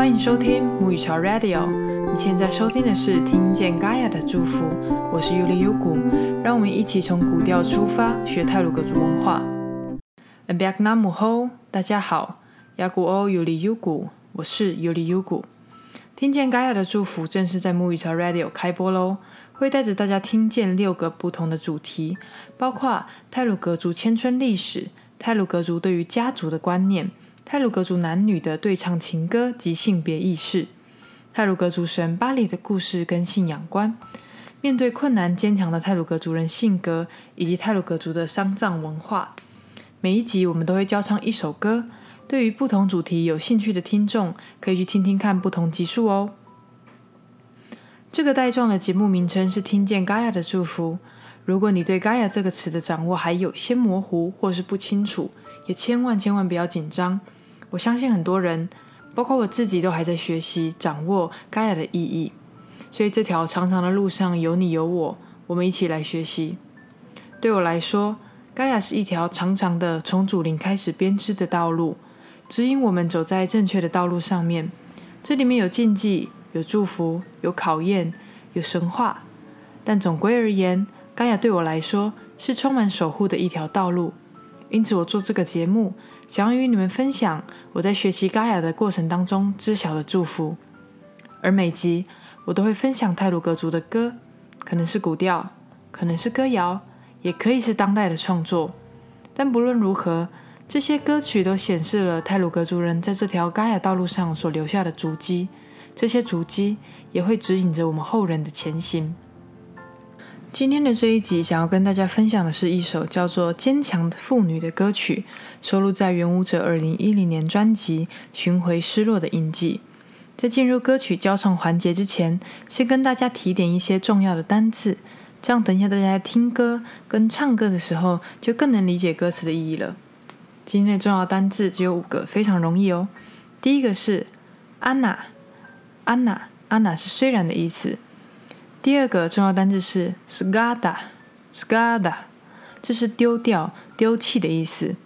欢迎收听母语潮 Radio。你现在收听的是听见 Gaia 的祝福，我是尤里尤古。让我们一起从古调出发，学泰鲁格族文化。And back na mu ho，大家好，雅古欧尤里尤古，我是尤里尤古。听见 Gaia 的祝福正式在母语潮 Radio 开播喽，会带着大家听见六个不同的主题，包括泰鲁格族千春历史、泰鲁格族对于家族的观念。泰鲁格族男女的对唱情歌及性别意识，泰鲁格族神巴里的故事跟信仰观，面对困难坚强的泰鲁格族人性格，以及泰鲁格族的丧葬文化。每一集我们都会教唱一首歌，对于不同主题有兴趣的听众，可以去听听看不同集数哦。这个带状的节目名称是听见 Gaia 的祝福。如果你对 Gaia 这个词的掌握还有些模糊或是不清楚，也千万千万不要紧张。我相信很多人，包括我自己，都还在学习掌握盖亚的意义。所以这条长长的路上有你有我，我们一起来学习。对我来说，盖亚是一条长长的从祖灵开始编织的道路，指引我们走在正确的道路上面。这里面有禁忌，有祝福，有考验，有神话。但总归而言，盖亚对我来说是充满守护的一条道路。因此，我做这个节目，想要与你们分享我在学习嘎雅的过程当中知晓的祝福。而每集我都会分享泰鲁格族的歌，可能是古调，可能是歌谣，也可以是当代的创作。但不论如何，这些歌曲都显示了泰鲁格族人在这条嘎雅道路上所留下的足迹，这些足迹也会指引着我们后人的前行。今天的这一集，想要跟大家分享的是一首叫做《坚强的妇女》的歌曲，收录在原舞者二零一零年专辑《寻回失落的印记》。在进入歌曲教唱环节之前，先跟大家提点一些重要的单字，这样等一下大家听歌跟唱歌的时候，就更能理解歌词的意义了。今天的重要单字只有五个，非常容易哦。第一个是安娜，安娜，安娜是虽然的意思。第二个重要单字是 skada，skada，这是丢掉、丢弃的意思。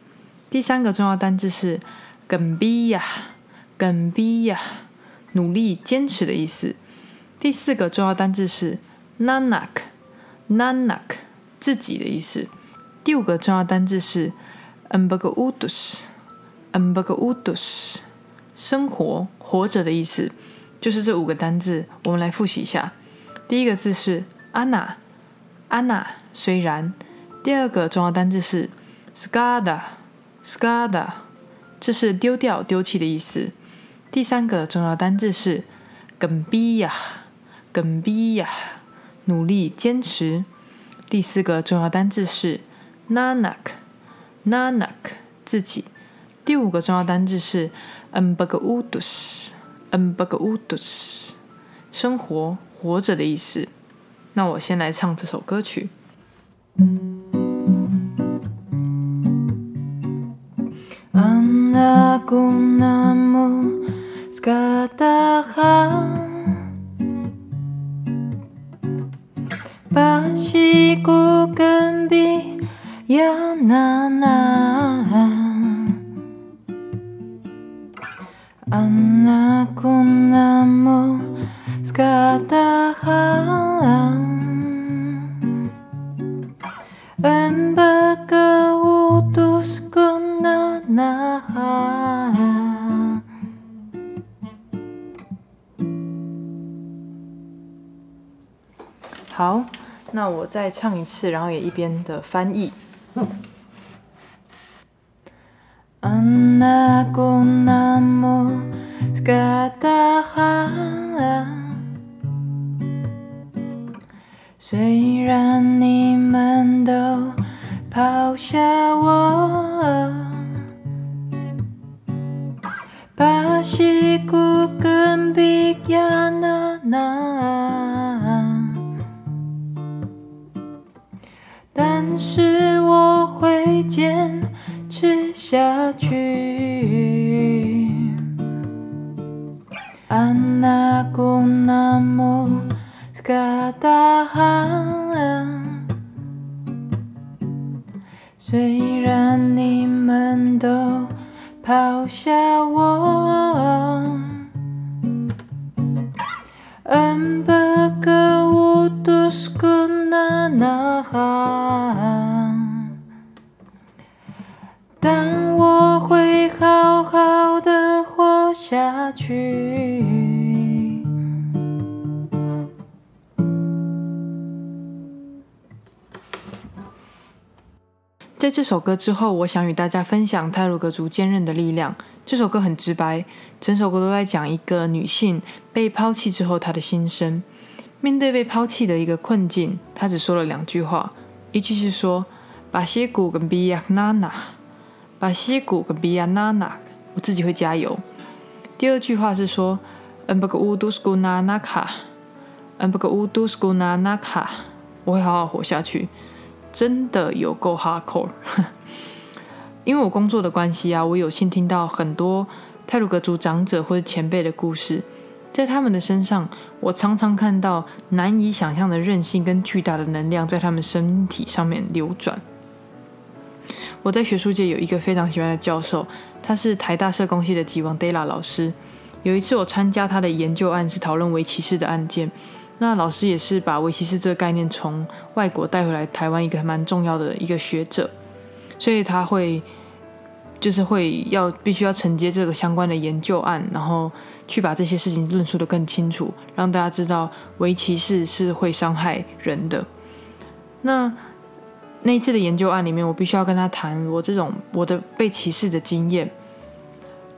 第三个重要单字是 gambia，gambia，努力、坚持的意思。第四个重要单字是 nanak，nanak，自己的意思。第五个重要单字是 ambagudus，ambagudus，生活、活着的意思。就是这五个单字，我们来复习一下。第一个字是安娜，安娜虽然。第二个重要单字是 skada，skada，这是丢掉、丢弃的意思。第三个重要单字是 gambia，gambia，努力、坚持。第四个重要单字是 nanak，nanak，自己。第五个重要单字是 ambagudus，ambagudus，生活。活着的意思。那我先来唱这首歌曲。好，那我再唱一次，然后也一边的翻译。虽然你们都抛下我，巴西古根比亚那那，抛下我，这首歌之后，我想与大家分享泰鲁格族坚韧的力量。这首歌很直白，整首歌都在讲一个女性被抛弃之后她的心声。面对被抛弃的一个困境，她只说了两句话，一句是说“巴西古跟比亚娜娜”，巴西古跟比亚娜娜，我自己会加油。第二句话是说“恩不个乌都斯古娜娜卡，恩不个乌都斯古娜娜卡”，我会好好活下去。真的有够 hardcore，因为我工作的关系啊，我有幸听到很多泰鲁格族长者或者前辈的故事，在他们的身上，我常常看到难以想象的韧性跟巨大的能量在他们身体上面流转。我在学术界有一个非常喜欢的教授，他是台大社工系的吉王 Della 老师。有一次我参加他的研究案，是讨论围棋士的案件。那老师也是把围棋士这个概念从外国带回来台湾一个蛮重要的一个学者，所以他会就是会要必须要承接这个相关的研究案，然后去把这些事情论述的更清楚，让大家知道围棋士是会伤害人的。那那一次的研究案里面，我必须要跟他谈我这种我的被歧视的经验。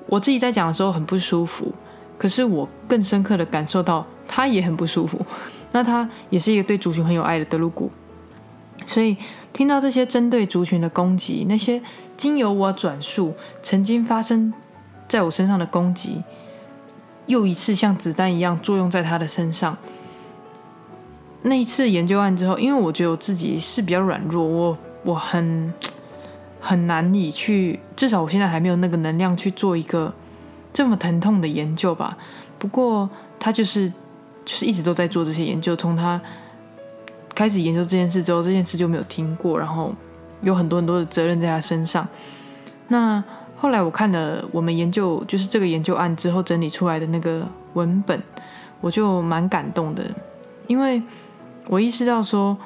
我自己在讲的时候很不舒服，可是我更深刻的感受到。他也很不舒服，那他也是一个对族群很有爱的德鲁古，所以听到这些针对族群的攻击，那些经由我转述曾经发生在我身上的攻击，又一次像子弹一样作用在他的身上。那一次研究案之后，因为我觉得我自己是比较软弱，我我很很难以去，至少我现在还没有那个能量去做一个这么疼痛的研究吧。不过他就是。就是一直都在做这些研究，从他开始研究这件事之后，这件事就没有停过，然后有很多很多的责任在他身上。那后来我看了我们研究，就是这个研究案之后整理出来的那个文本，我就蛮感动的，因为我意识到说，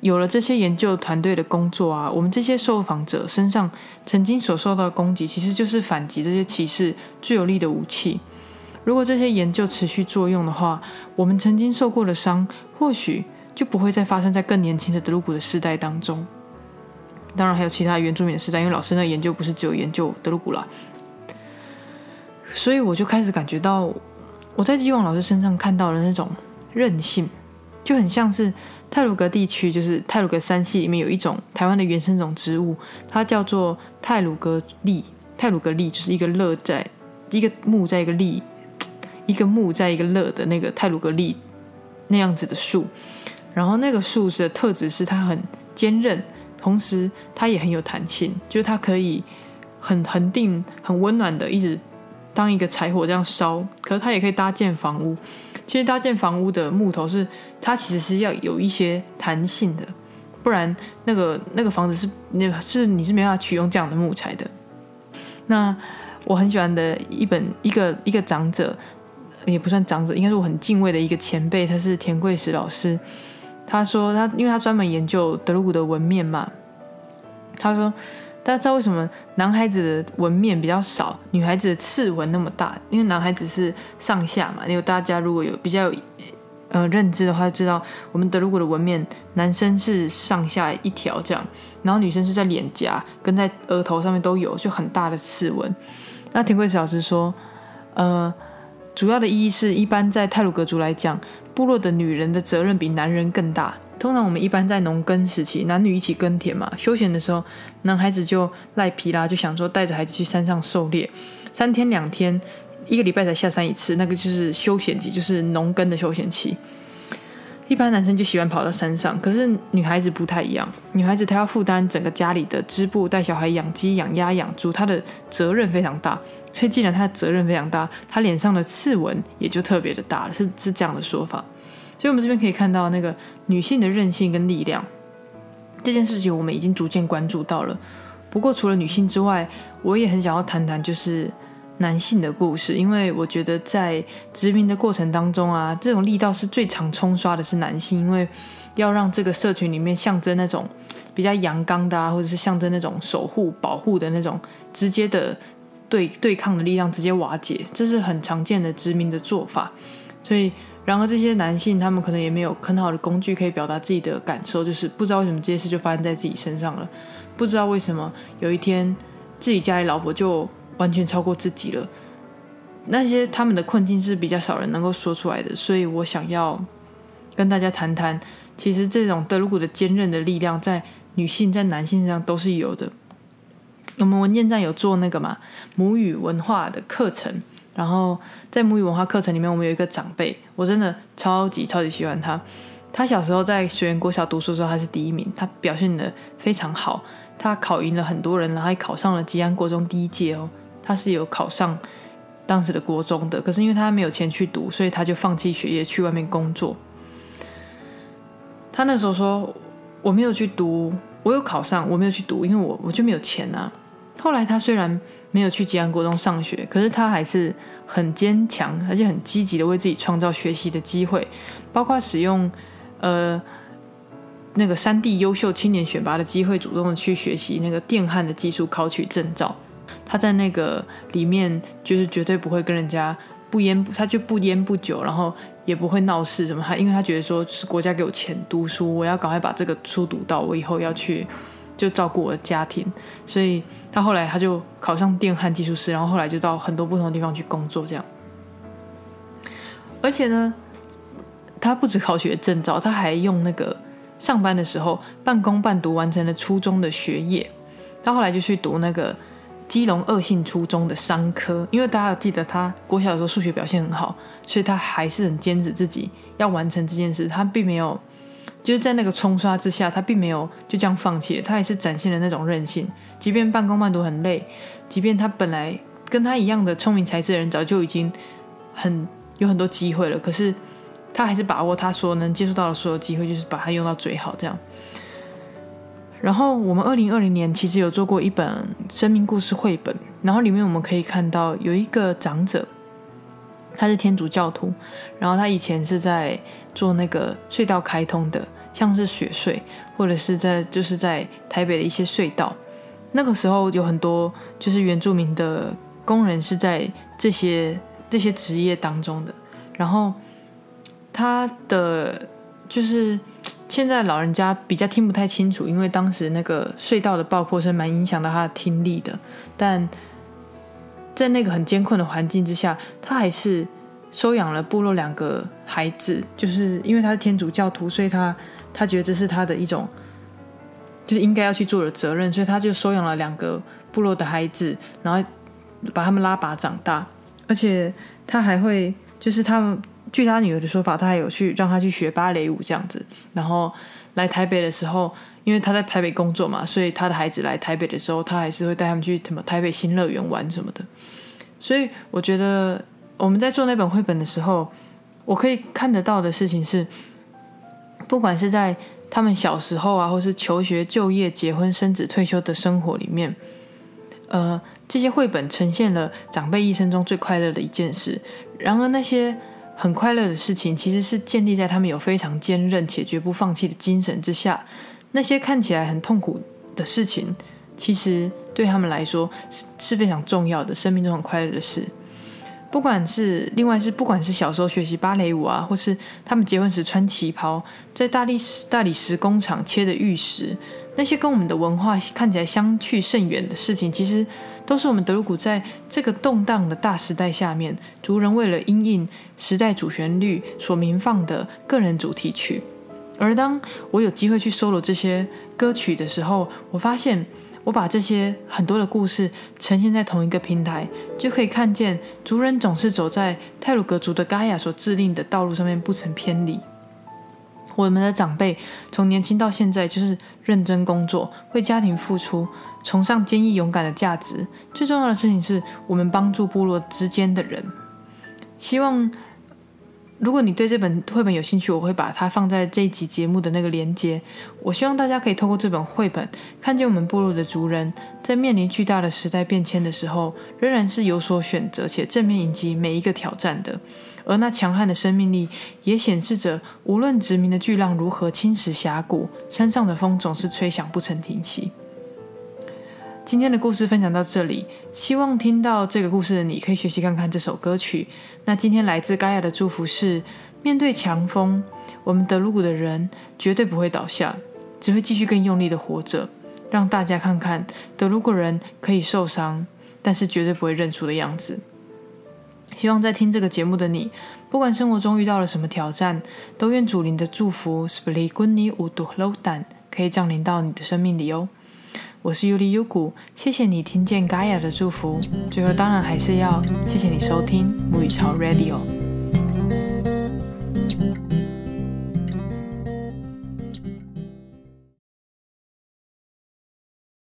有了这些研究团队的工作啊，我们这些受访者身上曾经所受到的攻击，其实就是反击这些歧视最有力的武器。如果这些研究持续作用的话，我们曾经受过的伤，或许就不会再发生在更年轻的德鲁古的世代当中。当然，还有其他原住民的世代，因为老师那研究不是只有研究德鲁古啦。所以我就开始感觉到，我在基旺老师身上看到的那种韧性，就很像是泰鲁格地区，就是泰鲁格山系里面有一种台湾的原生种植物，它叫做泰鲁格栗。泰鲁格栗就是一个乐在一个木在一个栗。一个木在一个乐的那个泰鲁格利那样子的树，然后那个树的特质是它很坚韧，同时它也很有弹性，就是它可以很恒定、很温暖的一直当一个柴火这样烧。可是它也可以搭建房屋。其实搭建房屋的木头是它其实是要有一些弹性的，不然那个那个房子是那是你是没办法取用这样的木材的。那我很喜欢的一本一个一个长者。也不算长者，应该是我很敬畏的一个前辈，他是田贵石老师。他说他，因为他专门研究德鲁古的纹面嘛。他说，大家知道为什么男孩子的纹面比较少，女孩子的刺纹那么大？因为男孩子是上下嘛。因为大家如果有比较有呃认知的话，就知道我们德鲁古的纹面，男生是上下一条这样，然后女生是在脸颊跟在额头上面都有就很大的刺纹。那田贵石老师说，呃。主要的意义是一般在泰鲁格族来讲，部落的女人的责任比男人更大。通常我们一般在农耕时期，男女一起耕田嘛，休闲的时候，男孩子就赖皮啦，就想说带着孩子去山上狩猎，三天两天，一个礼拜才下山一次，那个就是休闲期，就是农耕的休闲期。一般男生就喜欢跑到山上，可是女孩子不太一样。女孩子她要负担整个家里的织布、带小孩、养鸡、养鸭、养猪，她的责任非常大。所以既然他的责任非常大，他脸上的刺纹也就特别的大了，是是这样的说法。所以我们这边可以看到那个女性的韧性跟力量这件事情，我们已经逐渐关注到了。不过除了女性之外，我也很想要谈谈就是。男性的故事，因为我觉得在殖民的过程当中啊，这种力道是最常冲刷的是男性，因为要让这个社群里面象征那种比较阳刚的啊，或者是象征那种守护、保护的那种直接的对对抗的力量直接瓦解，这是很常见的殖民的做法。所以，然而这些男性他们可能也没有很好的工具可以表达自己的感受，就是不知道为什么这些事就发生在自己身上了，不知道为什么有一天自己家里老婆就完全超过自己了。那些他们的困境是比较少人能够说出来的，所以我想要跟大家谈谈，其实这种德鲁古的坚韧的力量在女性在男性身上都是有的。我们文件站有做那个嘛母语文化的课程，然后在母语文化课程里面，我们有一个长辈，我真的超级超级喜欢他。他小时候在学员国小读书的时候，他是第一名，他表现的非常好，他考赢了很多人，然后还考上了吉安国中第一届哦。他是有考上当时的国中的，可是因为他没有钱去读，所以他就放弃学业去外面工作。他那时候说：“我没有去读，我有考上，我没有去读，因为我我就没有钱啊。”后来他虽然没有去吉安国中上学，可是他还是很坚强，而且很积极的为自己创造学习的机会，包括使用呃那个山地优秀青年选拔的机会，主动的去学习那个电焊的技术，考取证照。他在那个里面就是绝对不会跟人家不烟，他就不烟不酒，然后也不会闹事什么。他因为他觉得说是国家给我钱读书，我要赶快把这个书读到，我以后要去。就照顾我的家庭，所以他后来他就考上电焊技术师，然后后来就到很多不同的地方去工作，这样。而且呢，他不止考取了证照，他还用那个上班的时候半工半读完成了初中的学业。他后来就去读那个基隆二信初中的商科，因为大家记得他国小的时候数学表现很好，所以他还是很坚持自己要完成这件事，他并没有。就是在那个冲刷之下，他并没有就这样放弃，他还是展现了那种韧性。即便半工半读很累，即便他本来跟他一样的聪明才智的人早就已经很有很多机会了，可是他还是把握他所能接触到的所有机会，就是把它用到最好这样。然后我们二零二零年其实有做过一本生命故事绘本，然后里面我们可以看到有一个长者。他是天主教徒，然后他以前是在做那个隧道开通的，像是雪隧，或者是在就是在台北的一些隧道。那个时候有很多就是原住民的工人是在这些这些职业当中的。然后他的就是现在老人家比较听不太清楚，因为当时那个隧道的爆破声蛮影响到他的听力的，但。在那个很艰困的环境之下，他还是收养了部落两个孩子，就是因为他是天主教徒，所以他他觉得这是他的一种，就是应该要去做的责任，所以他就收养了两个部落的孩子，然后把他们拉拔长大，而且他还会，就是他们据他女儿的说法，他还有去让他去学芭蕾舞这样子，然后来台北的时候。因为他在台北工作嘛，所以他的孩子来台北的时候，他还是会带他们去什么台北新乐园玩什么的。所以我觉得我们在做那本绘本的时候，我可以看得到的事情是，不管是在他们小时候啊，或是求学、就业、结婚、生子、退休的生活里面，呃，这些绘本呈现了长辈一生中最快乐的一件事。然而那些很快乐的事情，其实是建立在他们有非常坚韧且绝不放弃的精神之下。那些看起来很痛苦的事情，其实对他们来说是是非常重要的，生命中很快乐的事。不管是另外是，不管是小时候学习芭蕾舞啊，或是他们结婚时穿旗袍，在大理石大理石工厂切的玉石，那些跟我们的文化看起来相去甚远的事情，其实都是我们德鲁古在这个动荡的大时代下面，族人为了因应时代主旋律所鸣放的个人主题曲。而当我有机会去收录这些歌曲的时候，我发现我把这些很多的故事呈现在同一个平台，就可以看见族人总是走在泰鲁格族的嘎亚所制定的道路上面，不曾偏离。我们的长辈从年轻到现在就是认真工作，为家庭付出，崇尚坚毅勇敢的价值。最重要的事情是我们帮助部落之间的人，希望。如果你对这本绘本有兴趣，我会把它放在这一集节目的那个连接。我希望大家可以透过这本绘本，看见我们部落的族人在面临巨大的时代变迁的时候，仍然是有所选择且正面迎击每一个挑战的。而那强悍的生命力，也显示着无论殖民的巨浪如何侵蚀峡谷，山上的风总是吹响不曾停息。今天的故事分享到这里，希望听到这个故事的你可以学习看看这首歌曲。那今天来自盖亚的祝福是：面对强风，我们德鲁古的人绝对不会倒下，只会继续更用力的活着，让大家看看德鲁古人可以受伤，但是绝对不会认输的样子。希望在听这个节目的你，不管生活中遇到了什么挑战，都愿主灵的祝福 s p l i g u n i u d u h l o d a n 可以降临到你的生命里哦。我是尤里尤古，谢谢你听见 Gaia 的祝福。最后，当然还是要谢谢你收听母语潮 Radio。